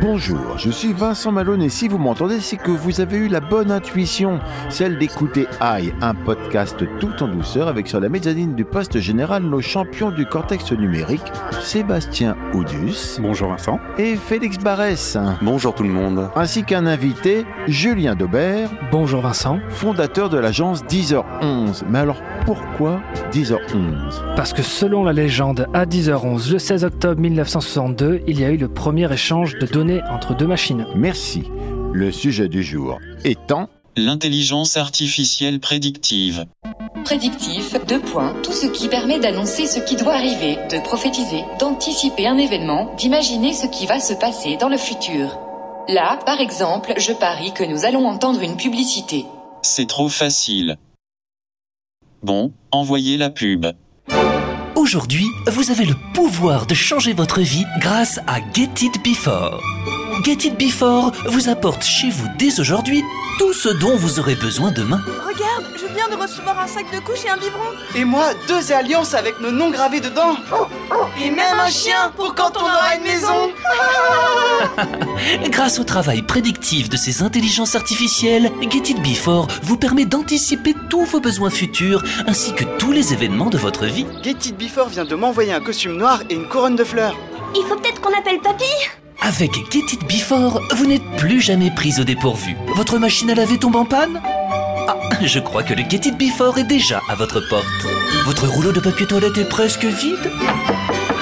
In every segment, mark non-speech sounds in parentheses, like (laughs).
Bonjour, je suis Vincent Malone et si vous m'entendez, c'est que vous avez eu la bonne intuition, celle d'écouter AI, un podcast tout en douceur avec sur la mezzanine du poste général nos champions du cortex numérique, Sébastien Audus Bonjour Vincent. et Félix Barès, Bonjour tout le monde. ainsi qu'un invité, Julien Daubert, Bonjour Vincent. fondateur de l'agence 10h11. Mais alors pourquoi 10h11 Parce que selon la légende, à 10h11, le 16 octobre 1962, il y a eu le premier échange de données entre deux machines. Merci. Le sujet du jour étant L'intelligence artificielle prédictive. Prédictif, deux points, tout ce qui permet d'annoncer ce qui doit arriver, de prophétiser, d'anticiper un événement, d'imaginer ce qui va se passer dans le futur. Là, par exemple, je parie que nous allons entendre une publicité. C'est trop facile. Bon, envoyez la pub. Aujourd'hui, vous avez le pouvoir de changer votre vie grâce à Get It Before. Get It Before vous apporte chez vous dès aujourd'hui tout ce dont vous aurez besoin demain. Regarde, je viens de recevoir un sac de couches et un biberon. Et moi, deux alliances avec nos noms gravés dedans. Et même un chien pour quand on aura une maison. (laughs) Grâce au travail prédictif de ces intelligences artificielles, Get It Before vous permet d'anticiper tous vos besoins futurs ainsi que tous les événements de votre vie. Get It Before vient de m'envoyer un costume noir et une couronne de fleurs. Il faut peut-être qu'on appelle papy. Avec Get It Before, vous n'êtes plus jamais pris au dépourvu. Votre machine à laver tombe en panne? Ah, je crois que le Get It Before est déjà à votre porte. Votre rouleau de papier toilette est presque vide?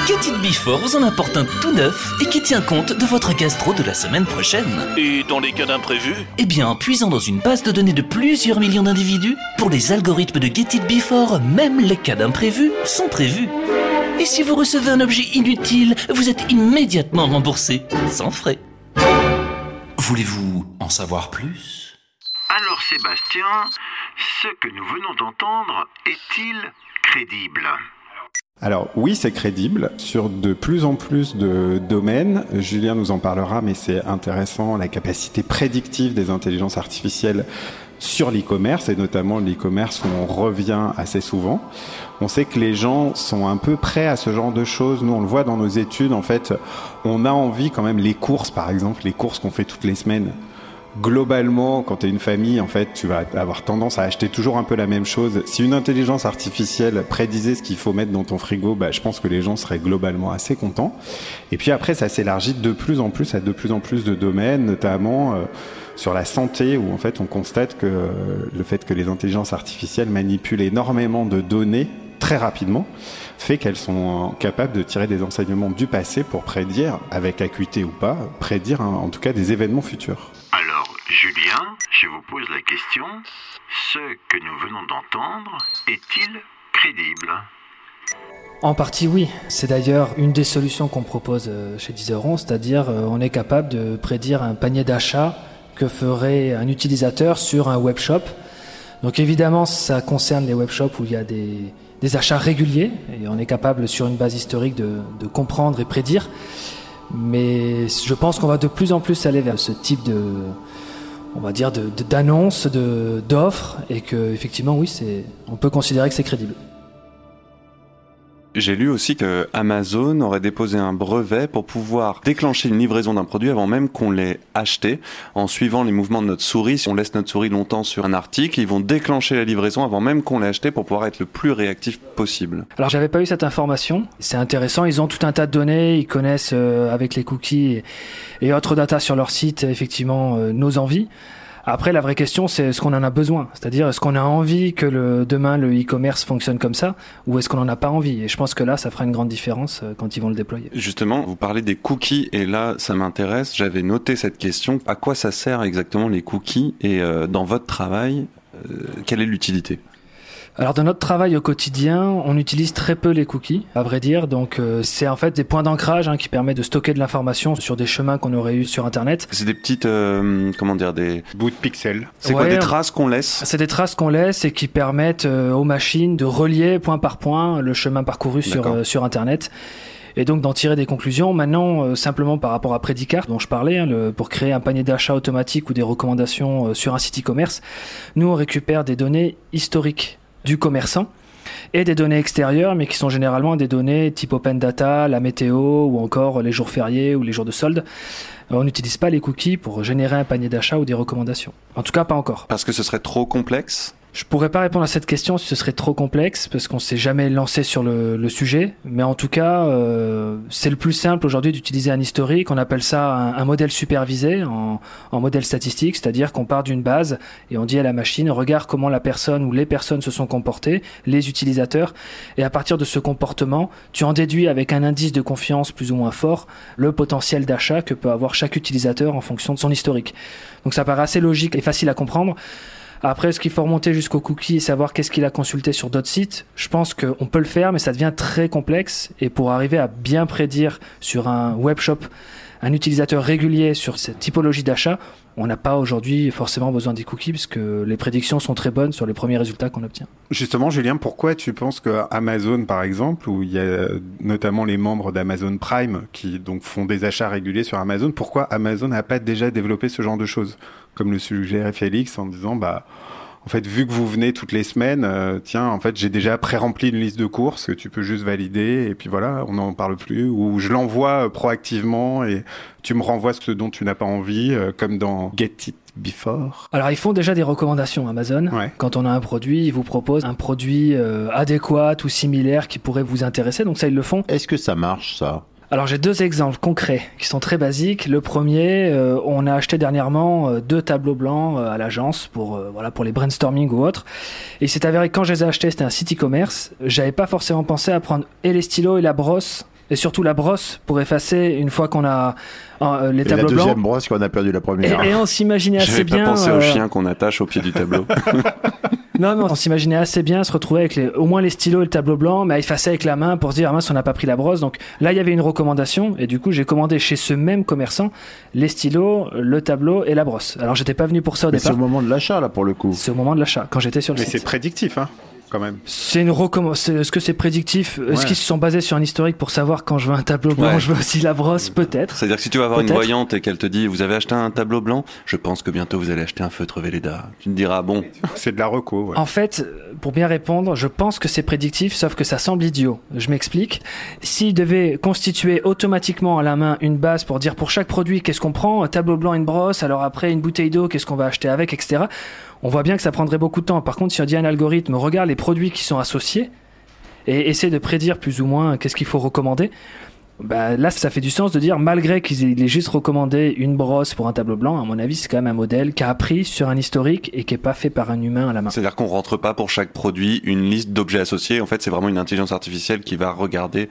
Get It Before vous en apporte un tout neuf et qui tient compte de votre gastro de la semaine prochaine. Et dans les cas d'imprévu Eh bien, en puisant dans une base de données de plusieurs millions d'individus, pour les algorithmes de Get It Before, même les cas d'imprévus sont prévus. Et si vous recevez un objet inutile, vous êtes immédiatement remboursé, sans frais. Voulez-vous en savoir plus? Alors Sébastien, ce que nous venons d'entendre est-il crédible? Alors oui, c'est crédible sur de plus en plus de domaines. Julien nous en parlera, mais c'est intéressant la capacité prédictive des intelligences artificielles sur l'e-commerce et notamment l'e-commerce où on revient assez souvent. On sait que les gens sont un peu prêts à ce genre de choses. Nous, on le voit dans nos études. En fait, on a envie quand même les courses, par exemple, les courses qu'on fait toutes les semaines. Globalement, quand tu es une famille, en fait, tu vas avoir tendance à acheter toujours un peu la même chose. Si une intelligence artificielle prédisait ce qu'il faut mettre dans ton frigo, bah, je pense que les gens seraient globalement assez contents. Et puis après, ça s'élargit de plus en plus à de plus en plus de domaines, notamment euh, sur la santé, où en fait, on constate que euh, le fait que les intelligences artificielles manipulent énormément de données très rapidement fait qu'elles sont capables de tirer des enseignements du passé pour prédire, avec acuité ou pas, prédire en tout cas des événements futurs. Julien, je vous pose la question, ce que nous venons d'entendre est-il crédible En partie oui. C'est d'ailleurs une des solutions qu'on propose euh, chez Deezeron, c'est-à-dire euh, on est capable de prédire un panier d'achat que ferait un utilisateur sur un webshop. Donc évidemment, ça concerne les webshops où il y a des, achats réguliers et on est capable sur une base historique de comprendre et prédire. Mais je pense qu'on va de plus en plus aller vers ce type de, on va dire, d'annonces, de, d'offres et que effectivement, oui, on peut considérer que c'est crédible. J'ai lu aussi que Amazon aurait déposé un brevet pour pouvoir déclencher une livraison d'un produit avant même qu'on l'ait acheté. En suivant les mouvements de notre souris, si on laisse notre souris longtemps sur un article, ils vont déclencher la livraison avant même qu'on l'ait acheté pour pouvoir être le plus réactif possible. Alors j'avais pas eu cette information. C'est intéressant. Ils ont tout un tas de données. Ils connaissent euh, avec les cookies et, autres data sur leur site effectivement euh, nos envies. Après, la vraie question, c'est est-ce qu'on en a besoin? C'est-à-dire, est-ce qu'on a envie que le, demain le e-commerce fonctionne comme ça ou est-ce qu'on n'en a pas envie? Et je pense que là, ça fera une grande différence euh, quand ils vont le déployer. Justement, vous parlez des cookies et là, ça m'intéresse. J'avais noté cette question. À quoi ça sert exactement les cookies? Et euh, dans votre travail, euh, quelle est l'utilité? Alors dans notre travail au quotidien, on utilise très peu les cookies, à vrai dire. Donc euh, c'est en fait des points d'ancrage hein, qui permettent de stocker de l'information sur des chemins qu'on aurait eu sur Internet. C'est des petites, euh, comment dire, des bouts de pixels. C'est quoi des traces qu'on laisse? C'est des traces qu'on laisse et qui permettent euh, aux machines de relier point par point le chemin parcouru sur sur Internet et donc d'en tirer des conclusions. Maintenant, simplement par rapport à Predicart, dont je parlais, hein, le, pour créer un panier d'achat automatique ou des recommandations sur un site e-commerce, nous on récupère des données historiques du commerçant et des données extérieures, mais qui sont généralement des données type open data, la météo ou encore les jours fériés ou les jours de solde. On n'utilise pas les cookies pour générer un panier d'achat ou des recommandations. En tout cas, pas encore. Parce que ce serait trop complexe je pourrais pas répondre à cette question si ce serait trop complexe parce qu'on s'est jamais lancé sur le, sujet. Mais en tout cas, euh, c'est le plus simple aujourd'hui d'utiliser un historique. On appelle ça un, un modèle supervisé en, en modèle statistique, c'est-à-dire qu'on part d'une base et on dit à la machine regarde comment la personne ou les personnes se sont comportées, les utilisateurs, et à partir de ce comportement, tu en déduis avec un indice de confiance plus ou moins fort le potentiel d'achat que peut avoir chaque utilisateur en fonction de son historique. Donc ça paraît assez logique et facile à comprendre. Après, est-ce qu'il faut remonter jusqu'au cookie et savoir qu'est-ce qu'il a consulté sur d'autres sites? Je pense qu'on peut le faire, mais ça devient très complexe. Et pour arriver à bien prédire sur un webshop un utilisateur régulier sur cette typologie d'achat, on n'a pas aujourd'hui forcément besoin des cookies puisque les prédictions sont très bonnes sur les premiers résultats qu'on obtient. Justement, Julien, pourquoi tu penses que Amazon, par exemple, où il y a notamment les membres d'Amazon Prime qui donc font des achats réguliers sur Amazon, pourquoi Amazon n'a pas déjà développé ce genre de choses, comme le suggère Félix en disant bah en fait, vu que vous venez toutes les semaines, euh, tiens, en fait, j'ai déjà pré-rempli une liste de courses que tu peux juste valider et puis voilà, on n'en parle plus. Ou je l'envoie euh, proactivement et tu me renvoies ce dont tu n'as pas envie, euh, comme dans Get It Before. Alors, ils font déjà des recommandations Amazon. Quand on a un produit, ils vous proposent un produit adéquat ou similaire qui pourrait vous intéresser. Donc ça, ils le font. Est-ce que ça marche, ça? Alors j'ai deux exemples concrets qui sont très basiques. Le premier, euh, on a acheté dernièrement euh, deux tableaux blancs euh, à l'agence pour voilà pour les brainstorming ou autres. Et il s'est avéré que quand je les ai achetés, c'était un site e-commerce. J'avais pas forcément pensé à prendre et les stylos et la brosse et surtout la brosse pour effacer une fois qu'on a euh, les tableaux blancs. La deuxième brosse qu'on a perdu la première. Et, on s'imaginait assez bien. pas pensé au chien qu'on attache au pied du tableau. (laughs) Non, mais on s'imaginait assez bien se retrouver avec les, au moins les stylos et le tableau blanc, mais à effacer avec la main pour se dire, ah mince, on n'a pas pris la brosse. Donc là, il y avait une recommandation, et du coup, j'ai commandé chez ce même commerçant les stylos, le tableau et la brosse. Alors, j'étais pas venu pour ça au départ. C'est au moment de l'achat, là, pour le coup. C'est au moment de l'achat, quand j'étais sur le mais site. Mais c'est prédictif, hein quand même. C'est une recommandation. Est-ce que c'est prédictif? Est-ce qu'ils se sont basés sur un historique pour savoir quand je veux un tableau blanc, je veux aussi la brosse? Peut-être. C'est-à-dire que si tu vas avoir une voyante et qu'elle te dit vous avez acheté un tableau blanc, je pense que bientôt vous allez acheter un feutre Velleda. Tu te diras bon. C'est de la reco. En fait, pour bien répondre, je pense que c'est prédictif, sauf que ça semble idiot. Je m'explique. S'il devait constituer automatiquement à la main une base pour dire pour chaque produit qu'est-ce qu'on prend, un tableau blanc, une brosse, alors après une bouteille d'eau, qu'est-ce qu'on va acheter avec, etc on voit bien que ça prendrait beaucoup de temps. Par contre, si on dit à un algorithme, regarde les produits qui sont associés et essaie de prédire plus ou moins qu'est-ce qu'il faut recommander, bah, là, ça fait du sens de dire, malgré qu'il ait juste recommandé une brosse pour un tableau blanc, à mon avis, c'est quand même un modèle qui a appris sur un historique et qui est pas fait par un humain à la main. C'est-à-dire qu'on rentre pas pour chaque produit une liste d'objets associés. En fait, c'est vraiment une intelligence artificielle qui va regarder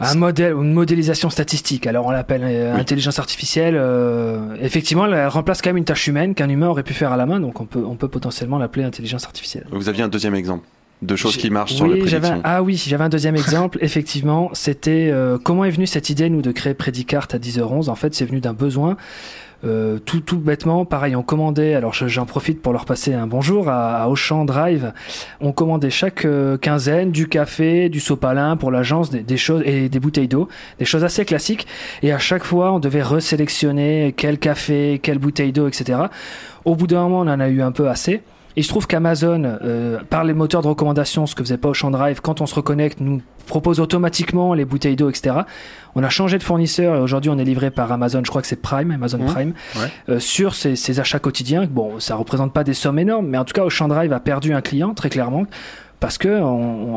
un modèle, une modélisation statistique. Alors on l'appelle euh, intelligence artificielle. Euh, effectivement, elle remplace quand même une tâche humaine qu'un humain aurait pu faire à la main, donc on peut, on peut potentiellement l'appeler intelligence artificielle. Vous aviez un deuxième exemple de choses qui marchent sur le prédiction. Ah oui, j'avais un deuxième exemple. (laughs) Effectivement, c'était euh, comment est venue cette idée nous de créer Predicart à 10h11. En fait, c'est venu d'un besoin. Euh, tout, tout bêtement, pareil, on commandait, alors j'en profite pour leur passer un bonjour à, à Auchan Drive. On commandait chaque euh, quinzaine du café, du sopalin pour l'agence, des, des, choses et des bouteilles d'eau, des choses assez classiques. Et à chaque fois, on devait resélectionner quel café, quelle bouteille d'eau, etc. Au bout d'un moment, on en a eu un peu assez. Il se trouve qu'Amazon, euh, par les moteurs de recommandation, ce que faisait pas Auchan Drive, quand on se reconnecte, nous propose automatiquement les bouteilles d'eau, etc. On a changé de fournisseur et aujourd'hui on est livré par Amazon, je crois que c'est Prime, Amazon mmh. Prime, euh, sur ces, achats quotidiens. Bon, ça représente pas des sommes énormes, mais en tout cas Auchan Drive a perdu un client très clairement parce que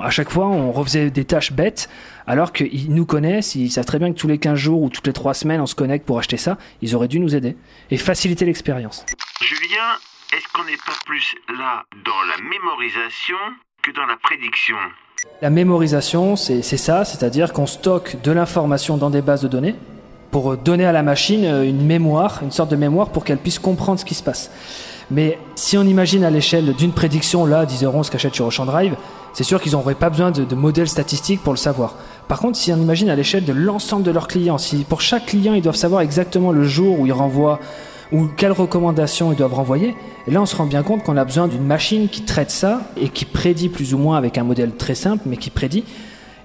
à chaque fois on refaisait des tâches bêtes alors qu'ils nous connaissent, ils savent très bien que tous les 15 jours ou toutes les 3 semaines on se connecte pour acheter ça, ils auraient dû nous aider et faciliter l'expérience. Julien, est-ce qu'on n'est pas plus là dans la mémorisation que dans la prédiction? La mémorisation, c'est ça, c'est-à-dire qu'on stocke de l'information dans des bases de données pour donner à la machine euh, une mémoire, une sorte de mémoire pour qu'elle puisse comprendre ce qui se passe. Mais si on imagine à l'échelle d'une prédiction, là, 10h11 qu'achète sur Ocean Drive, c'est sûr qu'ils n'auraient pas besoin de, de modèles statistiques pour le savoir. Par contre, si on imagine à l'échelle de l'ensemble de leurs clients, si pour chaque client ils doivent savoir exactement le jour où ils renvoient ou quelles recommandations ils doivent renvoyer, et là on se rend bien compte qu'on a besoin d'une machine qui traite ça et qui prédit plus ou moins avec un modèle très simple, mais qui prédit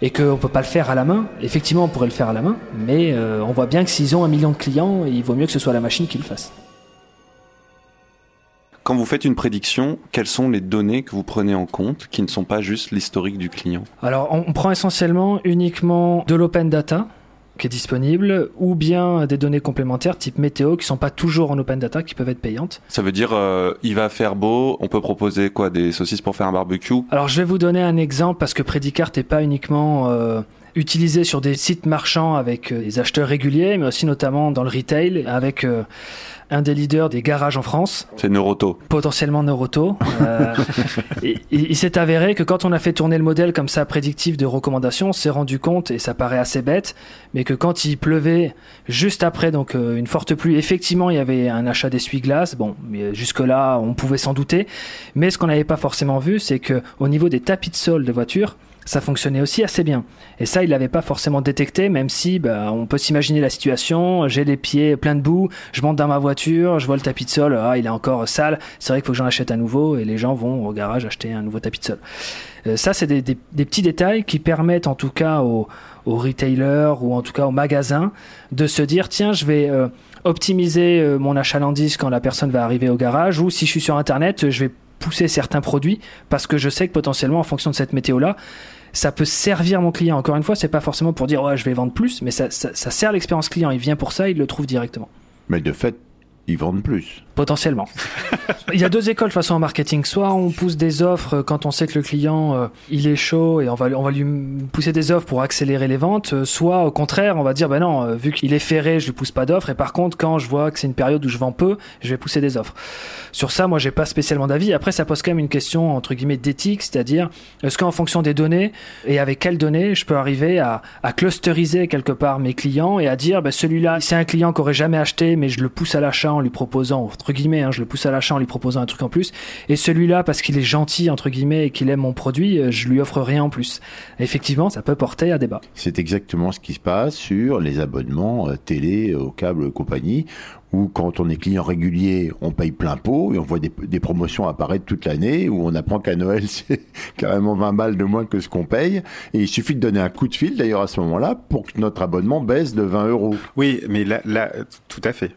et qu'on ne peut pas le faire à la main. Effectivement, on pourrait le faire à la main, mais euh, on voit bien que s'ils ont un million de clients, il vaut mieux que ce soit la machine qui le fasse. Quand vous faites une prédiction, quelles sont les données que vous prenez en compte qui ne sont pas juste l'historique du client? Alors, on on prend essentiellement uniquement de l'open data qui est disponible, ou bien des données complémentaires type météo qui sont pas toujours en open data, qui peuvent être payantes. Ça veut dire, euh, il va faire beau, on peut proposer quoi Des saucisses pour faire un barbecue? Alors je vais vous donner un exemple parce que Predicart n'est pas uniquement euh, utilisé sur des sites marchands avec euh, des acheteurs réguliers, mais aussi notamment dans le retail avec euh, un des leaders des garages en France, C'est Neuroto. potentiellement Neuroto. Euh, (laughs) et- et il s'est avéré que quand on a fait tourner le modèle comme ça prédictif de recommandation, on s'est rendu compte, et ça paraît assez bête, mais que quand il pleuvait juste après donc euh, une forte pluie, effectivement il y avait un achat d'essuie-glace. Bon, mais jusque là on pouvait s'en douter, mais ce qu'on n'avait pas forcément vu, c'est que au niveau des tapis de sol de voiture, ça fonctionnait aussi assez bien. Et ça, il l'avait pas forcément détecté, même si bah, on peut s'imaginer la situation. J'ai les pieds pleins de boue, je monte dans ma voiture, je vois le tapis de sol, ah, il est encore sale. C'est vrai qu'il faut que j'en achète un nouveau, et les gens vont au garage acheter un nouveau tapis de sol. Euh, ça, c'est des, petits détails qui permettent en tout cas aux, retailers ou en tout cas aux magasins de se dire tiens, je vais euh, optimiser euh, mon achalandise quand la personne va arriver au garage, ou si je suis sur Internet, je vais pousser certains produits parce que je sais que potentiellement en fonction de cette météo là ça peut servir mon client. Encore une fois c'est pas forcément pour dire ouais je vais vendre plus mais ça, ça, ça sert l'expérience client. Il vient pour ça il le trouve directement. Mais de fait, ils vendent plus. Potentiellement. (laughs) Il y a deux écoles de façon en marketing. Soit on pousse des offres quand on sait que le client euh, il est chaud et on va, on va lui pousser des offres pour accélérer les ventes. euh, Soit au contraire on va dire ben non euh, vu qu'il est ferré je lui pousse pas d'offres et par contre quand je vois que c'est une période où je vends peu je vais pousser des offres. Sur ça moi j'ai pas spécialement d'avis. Après ça pose quand même une question entre guillemets d'éthique, c'est-à-dire est-ce qu'en fonction des données et avec quelles données je peux arriver à, à clusteriser quelque part mes clients et à dire ben celui-là c'est un client qui aurait jamais acheté mais je le pousse à l'achat en lui proposant entre guillemets hein, je le pousse à l'achat en lui proposant un truc en plus. Et celui-là parce qu'il est gentil entre guillemets et qu'il aime mon produit euh, je lui offre rien en plus. Effectivement ça peut porter à débat. C'est exactement ce qui se passe sur les abonnements euh, télé, au câble, compagnie, où quand on est client régulier, on paye plein pot et on voit des, des promotions apparaître toute l'année, où on apprend qu'à Noël, (laughs) c'est carrément 20 balles de moins que ce qu'on paye. Et il suffit de donner un coup de fil, d'ailleurs, à ce moment-là, pour que notre abonnement baisse de 20 euros. Oui, mais là, là, tout à fait.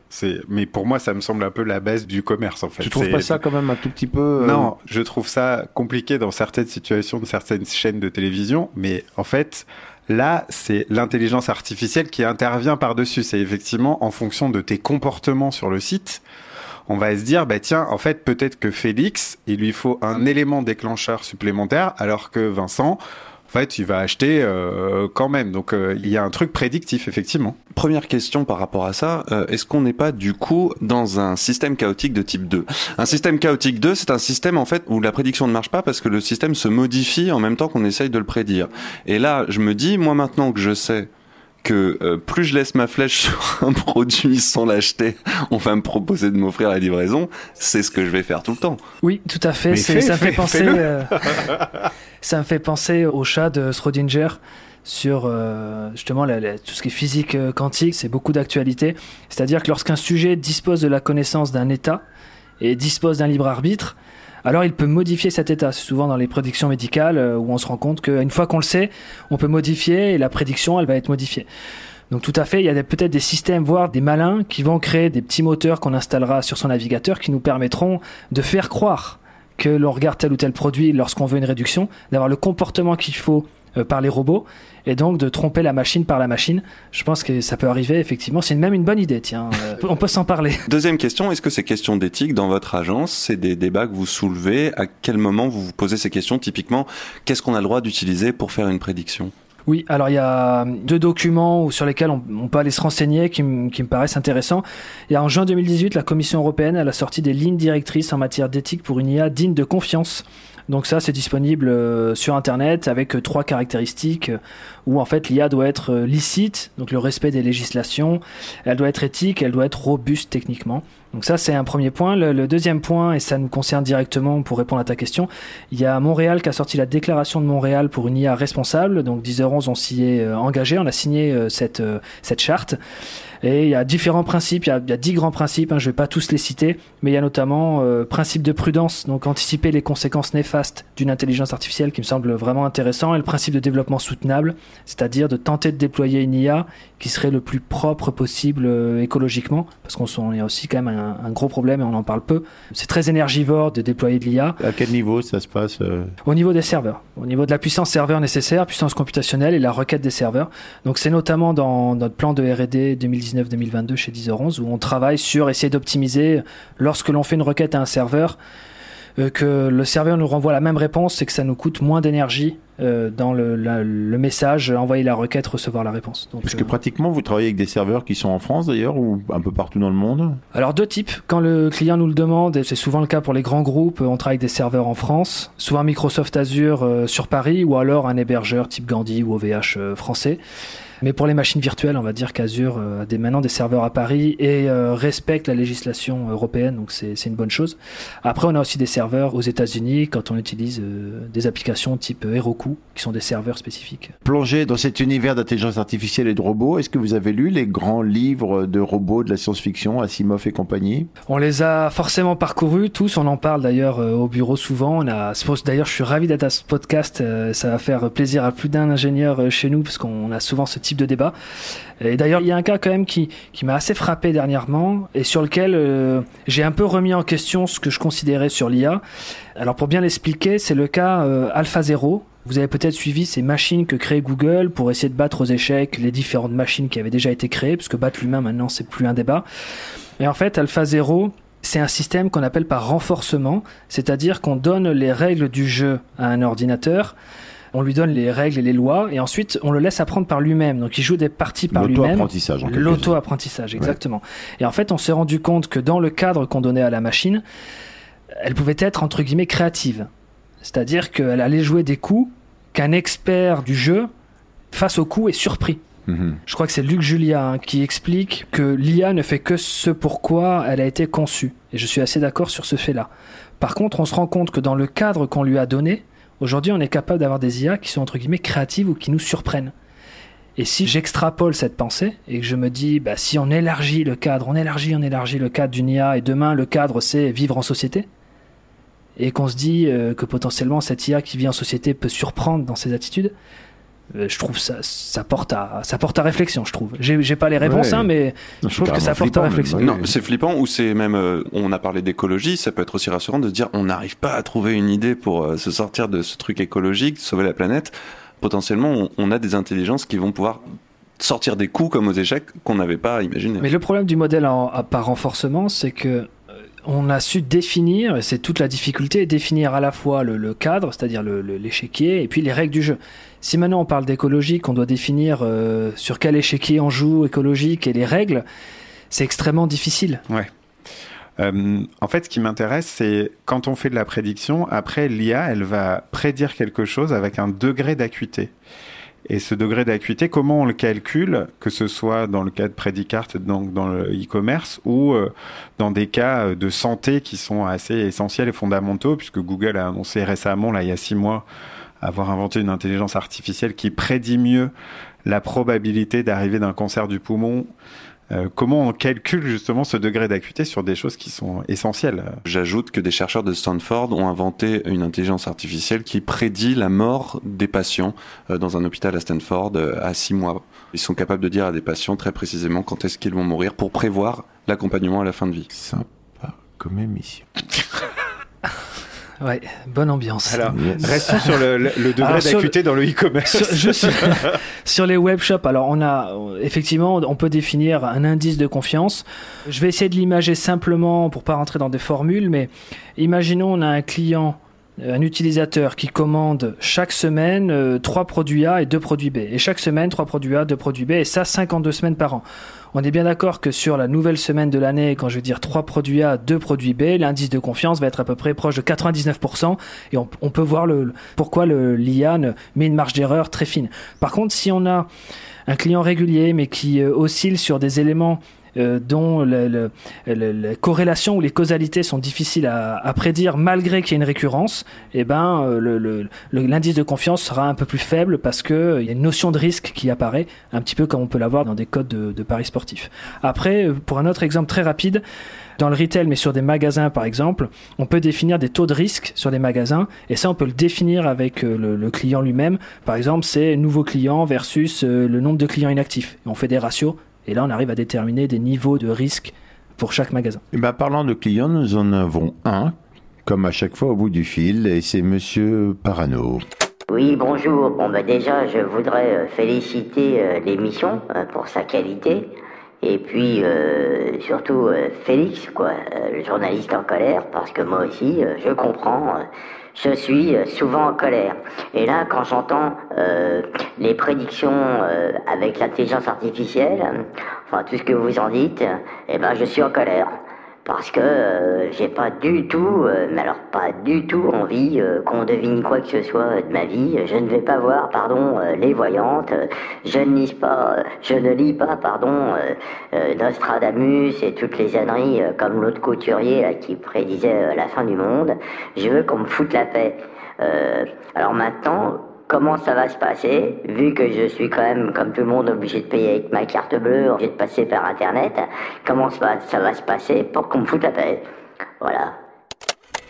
Mais pour moi, ça me semble un peu la baisse du commerce, en fait. Tu trouves pas ça quand même un tout petit peu... euh, Non, je trouve ça compliqué dans certaines situations de certaines chaînes de télévision, mais en fait, là, c'est l'intelligence artificielle qui intervient par-dessus. C'est effectivement en fonction de tes comportements sur le site. On va se dire, bah tiens, en fait, peut-être que Félix, il lui faut un élément déclencheur supplémentaire, alors que Vincent, en fait, il va acheter euh, quand même. Donc, euh, il y a un truc prédictif, effectivement. Première question par rapport à ça, euh, est-ce qu'on n'est pas du coup dans un système chaotique de type 2 Un système chaotique 2, c'est un système en fait où la prédiction ne marche pas parce que le système se modifie en même temps qu'on essaye de le prédire. Et là, je me dis, moi maintenant que je sais que euh, plus je laisse ma flèche (laughs) sur un produit sans l'acheter, on va me proposer de m'offrir la livraison, c'est ce que je vais faire tout le temps. Oui, tout à fait. Mais C'est- fais- ça fait penser. euh, (laughs) ça me fait penser au chat de Schrödinger sur euh, justement tout ce qui est physique euh, quantique. C'est beaucoup d'actualité. C'est-à-dire que lorsqu'un sujet dispose de la connaissance d'un état et dispose d'un libre arbitre, alors il peut modifier cet état. C'est souvent dans les prédictions médicales euh, où on se rend compte qu'une fois qu'on le sait, on peut modifier et la prédiction, elle va être modifiée. Donc tout à fait, il y a peut-être des systèmes, voire des malins, qui vont créer des petits moteurs qu'on installera sur son navigateur qui nous permettront de faire croire que l'on regarde tel ou tel produit lorsqu'on veut une réduction, d'avoir le comportement qu'il faut euh, par les robots, et donc de tromper la machine par la machine. Je pense que ça peut arriver, effectivement. C'est même une bonne idée, tiens. (laughs) Euh, on peut s'en parler. Deuxième question, est-ce que ces questions d'éthique dans votre agence, c'est des débats que vous soulevez? À quel moment vous vous posez ces questions? Typiquement, qu'est-ce qu'on a le droit d'utiliser pour faire une prédiction? Oui, alors il y a deux documents sur lesquels on, peut aller se renseigner qui, me paraissent intéressants. Il y a en juin 2018, la Commission européenne a sorti des lignes directrices en matière d'éthique pour une IA digne de confiance. Donc ça, c'est disponible euh, sur Internet avec euh, trois caractéristiques euh, où en fait l'IA doit être licite, donc le respect des législations, elle doit être éthique, elle doit être robuste techniquement. Donc ça, c'est un premier point. Le, le deuxième point, et ça nous concerne directement pour répondre à ta question, il y a Montréal qui a sorti la déclaration de Montréal pour une IA responsable. Donc 10h11, on s'y est engagé, on a signé cette, cette charte. Et il y a différents principes, il y a, il y a dix grands principes, hein, je ne vais pas tous les citer, mais il y a notamment euh, principe de prudence, donc anticiper les conséquences néfastes d'une intelligence artificielle qui me semble vraiment intéressant, et le principe de développement soutenable, c'est-à-dire de tenter de déployer une IA qui serait le plus propre possible euh, écologiquement, parce qu'on y a aussi quand même un, un gros problème et on en parle peu. C'est très énergivore de déployer de l'IA. À quel niveau ça se passe euh Au niveau des serveurs, au niveau de la puissance serveur nécessaire, puissance computationnelle et la requête des serveurs. Donc c'est notamment dans notre plan de R&D 2019-2022 chez 10h11 où on travaille sur essayer d'optimiser lorsque l'on fait une requête à un serveur euh, que le serveur nous renvoie la même réponse, c'est que ça nous coûte moins d'énergie euh, dans le, la- le message, envoyer la requête, recevoir la réponse. Donc, Parce que euh, pratiquement, vous travaillez avec des serveurs qui sont en France d'ailleurs ou un peu partout dans le monde? Alors deux types. Quand le client nous le demande, et c'est souvent le cas pour les grands groupes, on travaille avec des serveurs en France, souvent Microsoft Azure euh, sur Paris, ou alors un hébergeur type Gandhi ou OVH français. Mais pour les machines virtuelles, on va dire qu'Azure euh, a des, maintenant des serveurs à Paris et euh, respecte la législation européenne, donc c'est une bonne chose. Après, on a aussi des serveurs aux États-Unis quand on utilise euh, des applications type Heroku, qui sont des serveurs spécifiques. Plongé dans cet univers d'intelligence artificielle et de robots, est-ce que vous avez lu les grands livres de robots de la science-fiction, Asimov et compagnie? On les a forcément parcourus tous, on en parle d'ailleurs euh, au bureau souvent. On a, d'ailleurs, je suis ravi d'être à ce podcast. ça va faire plaisir à plus d'un ingénieur chez nous parce qu'on a souvent ce type de débat. Et d'ailleurs, il y a un cas quand même qui, m'a assez frappé dernièrement et sur lequel euh, j'ai un peu remis en question ce que je considérais sur l'IA. Alors pour bien l'expliquer, c'est le cas euh, AlphaZero. Vous avez peut-être suivi ces machines que crée Google pour essayer de battre aux échecs les différentes machines qui avaient déjà été créées, puisque battre l'humain maintenant c'est plus un débat. Et en fait, AlphaZero, c'est un système qu'on appelle par renforcement, c'est-à-dire qu'on donne les règles du jeu à un ordinateur, on lui donne les règles et les lois, et ensuite on le laisse apprendre par lui-même. Donc il joue des parties par lui-même. L'auto-apprentissage. L'auto-apprentissage, exactement. Et en fait, on s'est rendu compte que dans le cadre qu'on donnait à la machine, elle pouvait être entre guillemets créative. C'est-à-dire qu'elle allait jouer des coups qu'un expert du jeu, face au coup, est surpris. Mhm. Je crois que c'est Luc Julia hein, qui explique que l'IA ne fait que ce pourquoi elle a été conçue. Et je suis assez d'accord sur ce fait-là. Par contre, on se rend compte que dans le cadre qu'on lui a donné, aujourd'hui, on est capable d'avoir des IA qui sont entre guillemets créatives ou qui nous surprennent. Et si j'extrapole cette pensée et que je me dis, bah, si on élargit le cadre, on élargit, on élargit le cadre d'une IA et demain le cadre c'est vivre en société, et qu'on se dit euh, que potentiellement cette IA qui vit en société peut surprendre dans ses attitudes, je trouve ça, ça porte à, ça porte à réflexion, je trouve. J'ai pas les réponses, Ouais. hein, mais Non, je trouve que ça porte à réflexion. Non, c'est flippant ou c'est même, euh, on a parlé d'écologie, ça peut être aussi rassurant de se dire on n'arrive pas à trouver une idée pour euh, se sortir de ce truc écologique, sauver la planète. Potentiellement, on, on a des intelligences qui vont pouvoir sortir des coups comme aux échecs qu'on n'avait pas imaginé. Mais le problème du modèle en- à- par renforcement, c'est que euh, on a su définir, et c'est toute la difficulté, définir à la fois le, le cadre, c'est-à-dire le- le- l'échiquier, et puis les règles du jeu. Si maintenant on parle d'écologie, qu'on doit définir euh, sur quel échiquier on joue écologique et les règles, c'est extrêmement difficile. Ouais. Euh, en fait, ce qui m'intéresse, c'est quand on fait de la prédiction, après l'IA, elle va prédire quelque chose avec un degré d'acuité. Et ce degré d'acuité, comment on le calcule, que ce soit dans le cas de Predicart, donc dans le e-commerce, ou euh, dans des cas de santé qui sont assez essentiels et fondamentaux, puisque Google a annoncé récemment, là, il y a six mois, avoir inventé une intelligence artificielle qui prédit mieux la probabilité d'arriver d'un cancer du poumon. Euh, comment on calcule justement ce degré d'acuité sur des choses qui sont essentielles? J'ajoute que des chercheurs de Stanford ont inventé une intelligence artificielle qui prédit la mort des patients euh, dans un hôpital à Stanford euh, à six mois. Ils sont capables de dire à des patients très précisément quand est-ce qu'ils vont mourir pour prévoir l'accompagnement à la fin de vie. Sympa comme émission. (laughs) Ouais, bonne ambiance. Alors, restons sur le, le- le degré sur d'acuité dans le e-commerce. Sur, suis- (laughs) sur les webshops, alors on a effectivement, on peut définir un indice de confiance. Je vais essayer de l'imager simplement pour pas rentrer dans des formules, mais imaginons on a un client un utilisateur qui commande chaque semaine euh, trois produits A et deux produits B. Et chaque semaine, trois produits A, deux produits B, et ça 52 semaines par an. On est bien d'accord que sur la nouvelle semaine de l'année, quand je veux dire trois produits A, deux produits B, l'indice de confiance va être à peu près proche de 99%, et on, peut voir le, pourquoi le, l'IA ne- met une marge d'erreur très fine. Par contre, si on a un client régulier, mais qui euh, oscille sur des éléments euh, dont la corrélation ou les causalités sont difficiles à, à prédire malgré qu'il y ait une récurrence, eh ben euh, l'indice de confiance sera un peu plus faible parce que euh, y a une notion de risque qui apparaît, un petit peu comme on peut l'avoir dans des codes de, de paris sportifs. Après, euh, pour un autre exemple très rapide, dans le retail, mais sur des magasins par exemple, on peut définir des taux de risque sur des magasins, et ça on peut le définir avec euh, le, le client lui-même. Par exemple, c'est nouveau client versus le nombre de clients inactifs. On fait des ratios, et là on arrive à déterminer des niveaux de risque pour chaque magasin. Eh ben, parlant de clients, nous en avons un, comme à chaque fois au bout du fil, et c'est Monsieur Parano. Oui, bonjour. Bon, bah déjà, je voudrais euh, féliciter euh, l'émission euh, pour sa qualité. Et puis, euh, surtout, euh, Félix, quoi, euh, le journaliste en colère, parce que moi aussi, euh, je comprends, euh, je suis euh, souvent en colère. Et là, quand j'entends euh, les prédictions euh, avec l'intelligence artificielle, enfin, tout ce que vous en dites, eh ben, je suis en colère parce que euh, j'ai pas du tout, euh, mais alors pas du tout envie euh, qu'on devine quoi que ce soit de ma vie. Je ne vais pas voir, pardon, les voyantes. Je ne lis pas, je ne lis pas, pardon, Nostradamus et toutes les âneries comme l'autre couturier qui prédisait la fin du monde. Je veux qu'on me foute la paix. Alors maintenant, comment ça va se passer, vu que je suis quand même, comme tout le monde, obligé de payer avec ma carte bleue, obligé de passer par Internet, comment ça va, ça va se passer pour qu'on me foute la paix Voilà.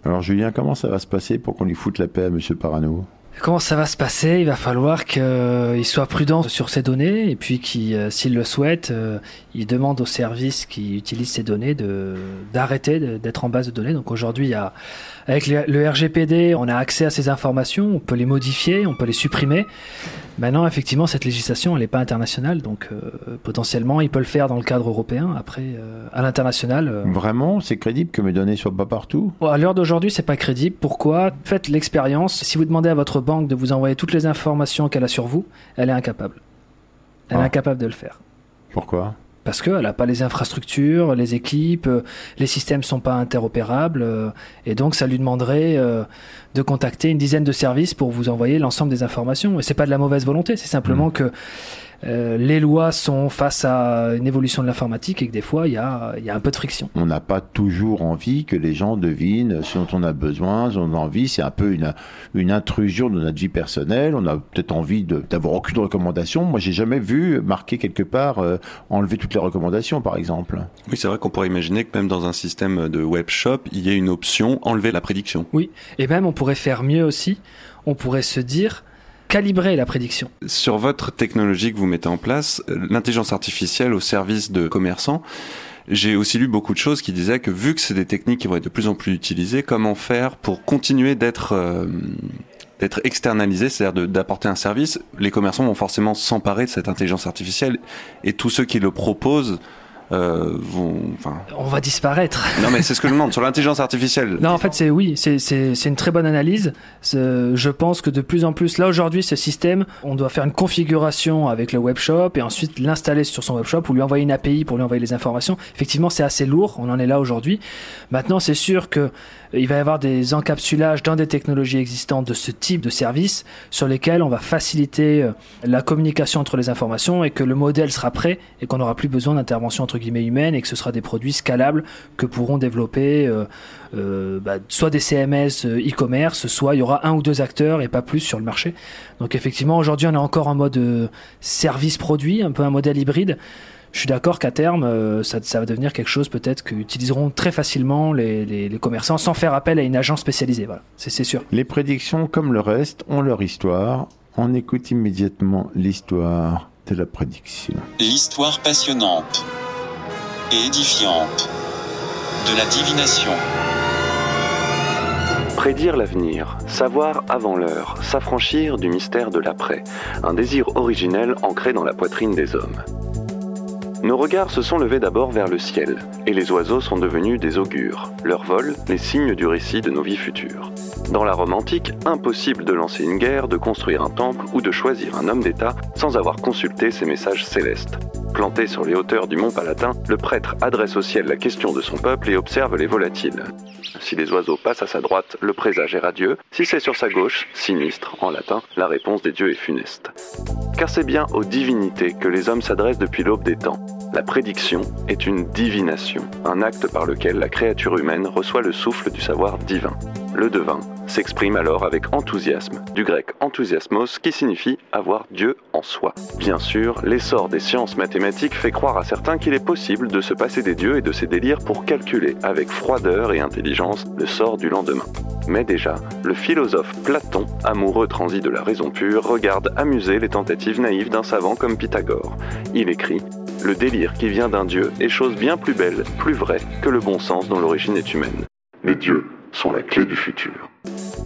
Alors Julien, comment ça va se passer pour qu'on lui foute la paix à Monsieur Parano Comment ça va se passer? Il va falloir qu'il soit prudent sur ses données et puis qu'il, euh, s'il le souhaite, euh, il demande aux services qui utilisent ces données de d'arrêter d'être en base de données. Donc aujourd'hui, il y a, avec le RGPD, on a accès à ces informations, on peut les modifier, on peut les supprimer. Maintenant, effectivement, cette législation, elle n'est pas internationale, donc euh, potentiellement, il peut le faire dans le cadre européen. Après, euh, à l'international, euh, Vraiment, c'est crédible que mes données soient pas partout? À l'heure d'aujourd'hui, c'est pas crédible. Pourquoi? Faites l'expérience. Si vous demandez à votre banque de vous envoyer toutes les informations qu'elle a sur vous, elle est incapable. Elle est Ah. incapable de le faire. Pourquoi? Parce qu'elle n'a pas les infrastructures, les équipes, euh, les systèmes sont pas interopérables, euh, et donc ça lui demanderait euh, de contacter une dizaine de services pour vous envoyer l'ensemble des informations. Et c'est pas de la mauvaise volonté, c'est simplement que euh, les lois sont face à une évolution de l'informatique et que des fois il y a, il y a un peu de friction. On n'a pas toujours envie que les gens devinent ce dont on a besoin, ce dont on a envie. C'est un peu une, une intrusion de notre vie personnelle. On a peut-être envie de- d'avoir aucune recommandation. Moi, j'ai jamais vu marquer quelque part euh, enlever toutes les recommandations, par exemple. Oui, c'est vrai qu'on pourrait imaginer que même dans un système de web shop, il y ait une option enlever la prédiction. Oui, et même on pourrait faire mieux aussi. On pourrait se dire calibrer la prédiction. Sur votre technologie que vous mettez en place, euh, l'intelligence artificielle au service de commerçants, j'ai aussi lu beaucoup de choses qui disaient que vu que c'est des techniques qui vont être de plus en plus utilisées, comment faire pour continuer d'être euh, d'être externalisé, c'est-à-dire d'apporter un service, les commerçants vont forcément s'emparer de cette intelligence artificielle et tous ceux qui le proposent euh, vont, enfin, On va disparaître. non mais c'est ce que je demande sur l'intelligence artificielle. Non, en fait, c'est oui, c'est- c'est c'est une très bonne analyse. Je pense que de plus en plus, là aujourd'hui, ce système, on doit faire une configuration avec le webshop et ensuite l'installer sur son webshop ou lui envoyer une API pour lui envoyer les informations. Effectivement, c'est assez lourd, on en est là aujourd'hui. Maintenant, c'est sûr que il va y avoir des encapsulages dans des technologies existantes de ce type de service sur lesquels on va faciliter euh, la communication entre les informations et que le modèle sera prêt et qu'on n'aura plus besoin d'intervention entre guillemets humaine et que ce sera des produits scalables que pourront développer euh, euh, bah, soit des CMS e-commerce, soit il y aura un ou deux acteurs et pas plus sur le marché. Donc effectivement, aujourd'hui, on est encore en mode euh, service produit, un peu un modèle hybride. Je suis d'accord qu'à terme, euh, ça, ça va devenir quelque chose peut-être qu'utiliseront très facilement les, les- les commerçants sans faire appel à une agence spécialisée. Voilà, c'est c'est sûr. Les prédictions, comme le reste, ont leur histoire. On écoute immédiatement l'histoire de la prédiction. L'histoire passionnante et édifiante de la divination. Prédire l'avenir, savoir avant l'heure, s'affranchir du mystère de l'après, un désir originel ancré dans la poitrine des hommes. Nos regards se sont levés d'abord vers le ciel, et les oiseaux sont devenus des augures, leur vol les signes du récit de nos vies futures. Dans la Rome antique, impossible de lancer une guerre, de construire un temple ou de choisir un homme d'État sans avoir consulté ces messages célestes. Planté sur les hauteurs du mont Palatin, le prêtre adresse au ciel la question de son peuple et observe les volatiles. Si les oiseaux passent à sa droite, le présage est radieux. Si c'est sur sa gauche, sinistre en latin, la réponse des dieux est funeste. Car c'est bien aux divinités que les hommes s'adressent depuis l'aube des temps. La prédiction est une divination, un acte par lequel la créature humaine reçoit le souffle du savoir divin. Le devin s'exprime alors avec enthousiasme, du grec enthousiasmos qui signifie avoir Dieu en soi. Bien sûr, l'essor des sciences mathématiques fait croire à certains qu'il est possible de se passer des dieux et de ses délires pour calculer avec froideur et intelligence le sort du lendemain. Mais déjà, le philosophe Platon, amoureux transi de la raison pure, regarde amuser les tentatives naïves d'un savant comme Pythagore. Il écrit Le délire qui vient d'un dieu est chose bien plus belle, plus vraie que le bon sens dont l'origine est humaine. Les dieux sont la clé du futur.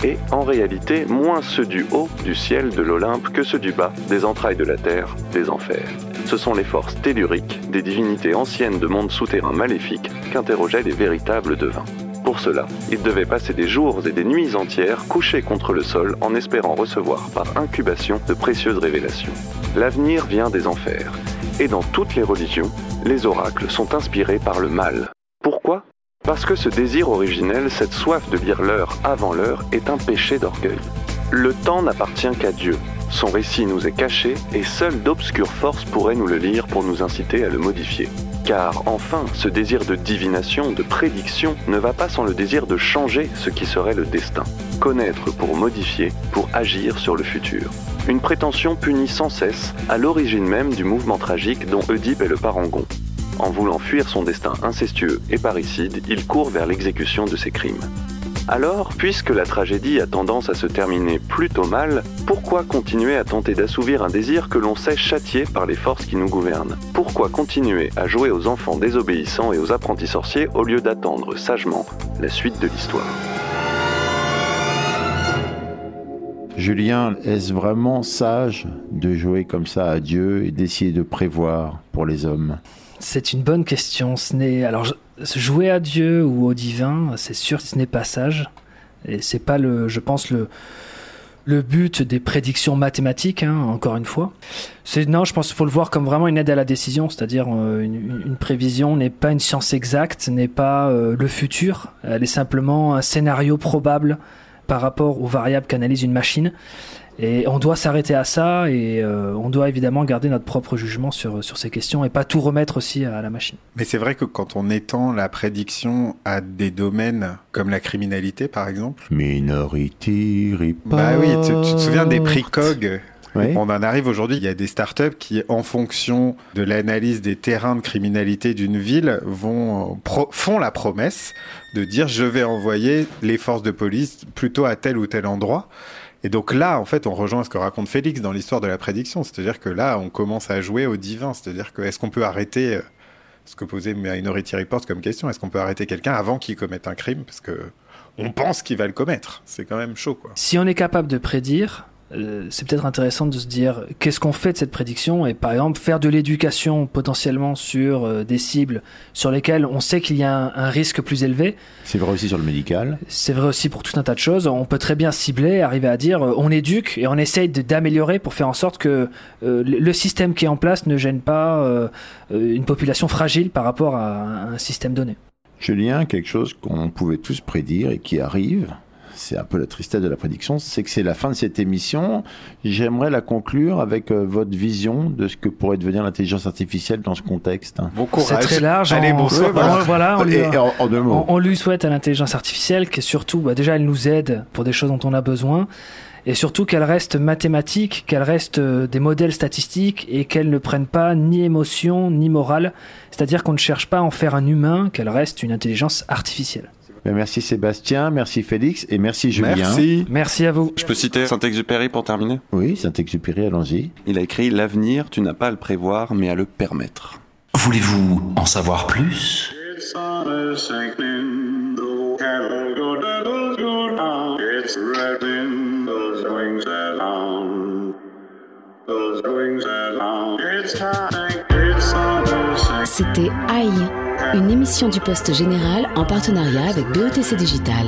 Et en réalité, moins ceux du haut, du ciel, de l'Olympe, que ceux du bas, des entrailles de la terre, des enfers. Ce sont les forces telluriques, des divinités anciennes de mondes souterrains maléfiques, qu'interrogeaient les véritables devins. Pour cela, ils devaient passer des jours et des nuits entières couchés contre le sol en espérant recevoir par incubation de précieuses révélations. L'avenir vient des enfers. Et dans toutes les religions, les oracles sont inspirés par le mal. Pourquoi? Parce que ce désir originel, cette soif de lire l'heure avant l'heure, est un péché d'orgueil. Le temps n'appartient qu'à Dieu. Son récit nous est caché et seules d'obscures forces pourraient nous le lire pour nous inciter à le modifier. Car enfin, ce désir de divination, de prédiction, ne va pas sans le désir de changer ce qui serait le destin. Connaître pour modifier, pour agir sur le futur. Une prétention punie sans cesse, à l'origine même du mouvement tragique dont Oedipe est le parangon. En voulant fuir son destin incestueux et parricide, il court vers l'exécution de ses crimes. Alors, puisque la tragédie a tendance à se terminer plutôt mal, pourquoi continuer à tenter d'assouvir un désir que l'on sait châtié par les forces qui nous gouvernent? Pourquoi continuer à jouer aux enfants désobéissants et aux apprentis sorciers au lieu d'attendre sagement la suite de l'histoire? Julien, est-ce vraiment sage de jouer comme ça à Dieu et d'essayer de prévoir pour les hommes? C'est une bonne question. Ce n'est alors jouer à Dieu ou au divin, c'est sûr, ce n'est pas sage. Et c'est pas le, je pense le le but des prédictions mathématiques, hein, encore une fois. C'est non, je pense qu'il faut le voir comme vraiment une aide à la décision, c'est-à-dire euh, une, une prévision n'est pas une science exacte, n'est pas euh, le futur. Elle est simplement un scénario probable par rapport aux variables qu'analyse une machine. Et on doit s'arrêter à ça et euh, on doit évidemment garder notre propre jugement sur, sur ces questions et pas tout remettre aussi à la machine. Mais c'est vrai que quand on étend la prédiction à des domaines comme la criminalité, par exemple. Minority Report. Bah oui, tu, tu te souviens des prix COG Oui. On en arrive aujourd'hui, il y a des startups qui, en fonction de l'analyse des terrains de criminalité d'une ville, vont pro- font la promesse de dire je vais envoyer les forces de police plutôt à tel ou tel endroit. Et donc là, en fait, on rejoint ce que raconte Félix dans l'histoire de la prédiction. C'est-à-dire que là, on commence à jouer au divin. C'est-à-dire que est-ce qu'on peut arrêter euh, ce que posait Minority Report comme question Est-ce qu'on peut arrêter quelqu'un avant qu'il commette un crime? Parce que on pense qu'il va le commettre. C'est quand même chaud, quoi. Si on est capable de prédire, euh, c'est peut-être intéressant de se dire qu'est-ce qu'on fait de cette prédiction et par exemple faire de l'éducation potentiellement sur euh, des cibles sur lesquelles on sait qu'il y a un, un risque plus élevé. C'est vrai aussi sur le médical. C'est vrai aussi pour tout un tas de choses. On peut très bien cibler, arriver à dire euh, on éduque et on essaye d'améliorer pour faire en sorte que euh, le système qui est en place ne gêne pas une population fragile par rapport à un un système donné. Julien, quelque chose qu'on pouvait tous prédire et qui arrive, c'est un peu la tristesse de la prédiction, c'est que c'est la fin de cette émission. J'aimerais la conclure avec euh, votre vision de ce que pourrait devenir l'intelligence artificielle dans ce contexte. Bon C'est très large. Allez, on, voilà, on lui, Et- et en- en deux mots. on- on lui souhaite à l'intelligence artificielle que surtout, bah, déjà, elle nous aide pour des choses dont on a besoin. Et surtout qu'elle reste mathématique, qu'elle reste euh, des modèles statistiques et qu'elle ne prenne pas ni émotion ni morale. C'est-à-dire qu'on ne cherche pas à en faire un humain, qu'elle reste une intelligence artificielle. Ben, merci Sébastien, merci Félix et merci Julien. Merci. Merci à vous. Je peux citer Saint-Exupéry pour terminer? Oui, Saint-Exupéry, allons-y. Il a écrit L'avenir, tu n'as pas à le prévoir, mais à le permettre. Voulez-vous en savoir plus? Those wings. It's time, c'était Aïe, une émission du Poste Général en partenariat avec BETC Digital.